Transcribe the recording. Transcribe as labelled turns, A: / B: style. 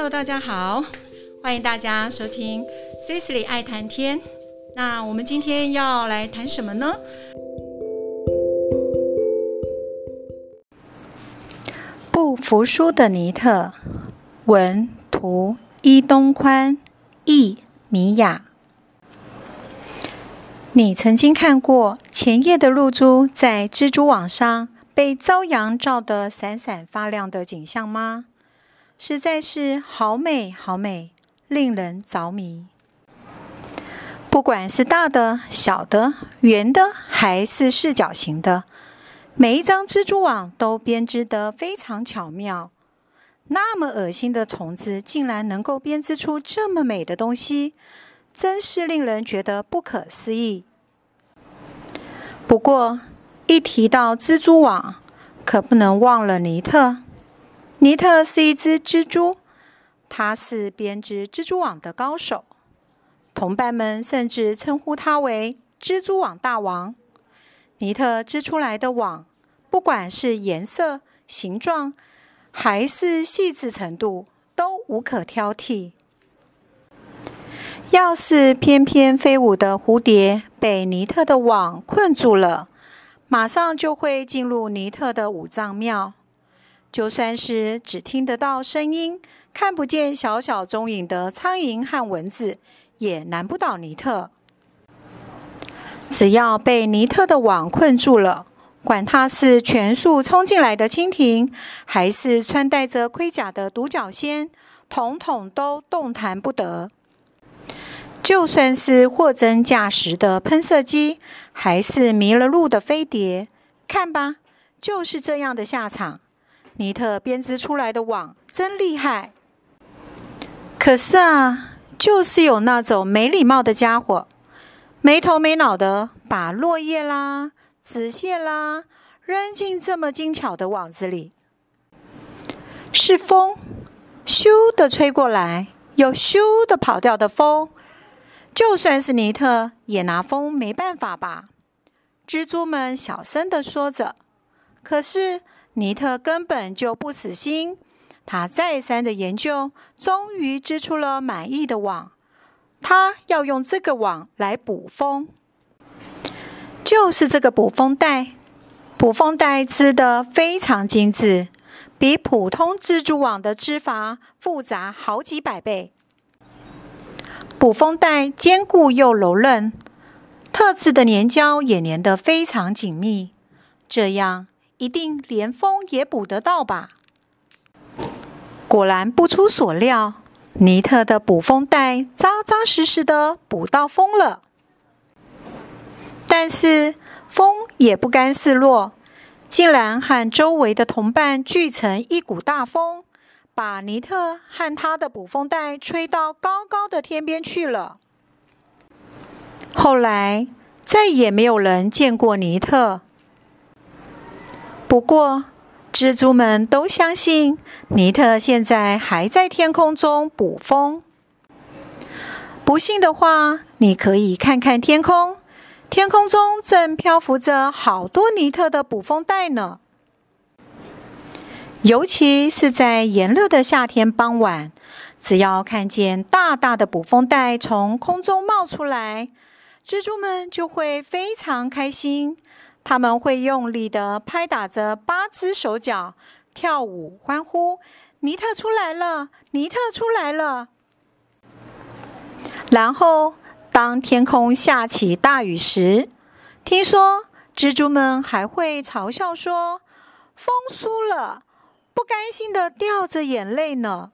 A: Hello，大家好，欢迎大家收听 Cecily 爱谈天。那我们今天要来谈什么呢？
B: 不服输的尼特，文图伊东宽，译米雅。你曾经看过前夜的露珠在蜘蛛网上被朝阳照得闪闪发亮的景象吗？实在是好美，好美，令人着迷。不管是大的、小的、圆的，还是四角形的，每一张蜘蛛网都编织得非常巧妙。那么恶心的虫子，竟然能够编织出这么美的东西，真是令人觉得不可思议。不过，一提到蜘蛛网，可不能忘了尼特。尼特是一只蜘蛛，他是编织蜘蛛网的高手。同伴们甚至称呼他为“蜘蛛网大王”。尼特织出来的网，不管是颜色、形状，还是细致程度，都无可挑剔。要是翩翩飞舞的蝴蝶被尼特的网困住了，马上就会进入尼特的五脏庙。就算是只听得到声音、看不见小小踪影的苍蝇和蚊子，也难不倒尼特。只要被尼特的网困住了，管他是全速冲进来的蜻蜓，还是穿戴着盔甲的独角仙，统统都动弹不得。就算是货真价实的喷射机，还是迷了路的飞碟，看吧，就是这样的下场。尼特编织出来的网真厉害，可是啊，就是有那种没礼貌的家伙，没头没脑的把落叶啦、纸屑啦扔进这么精巧的网子里。是风，咻的吹过来，又咻的跑掉的风。就算是尼特，也拿风没办法吧？蜘蛛们小声的说着，可是。尼特根本就不死心，他再三的研究，终于织出了满意的网。他要用这个网来捕风，就是这个捕风带。捕风带织得非常精致，比普通蜘蛛网的织法复杂好几百倍。捕风带坚固又柔韧，特制的粘胶也粘得非常紧密，这样。一定连风也捕得到吧？果然不出所料，尼特的捕风带扎扎实实的捕到风了。但是风也不甘示弱，竟然和周围的同伴聚成一股大风，把尼特和他的捕风带吹到高高的天边去了。后来再也没有人见过尼特。不过，蜘蛛们都相信尼特现在还在天空中捕风。不信的话，你可以看看天空，天空中正漂浮着好多尼特的捕风带呢。尤其是在炎热的夏天傍晚，只要看见大大的捕风带从空中冒出来，蜘蛛们就会非常开心。他们会用力地拍打着八只手脚，跳舞欢呼：“尼特出来了！尼特出来了！”然后，当天空下起大雨时，听说蜘蛛们还会嘲笑说：“风输了，不甘心地掉着眼泪呢。”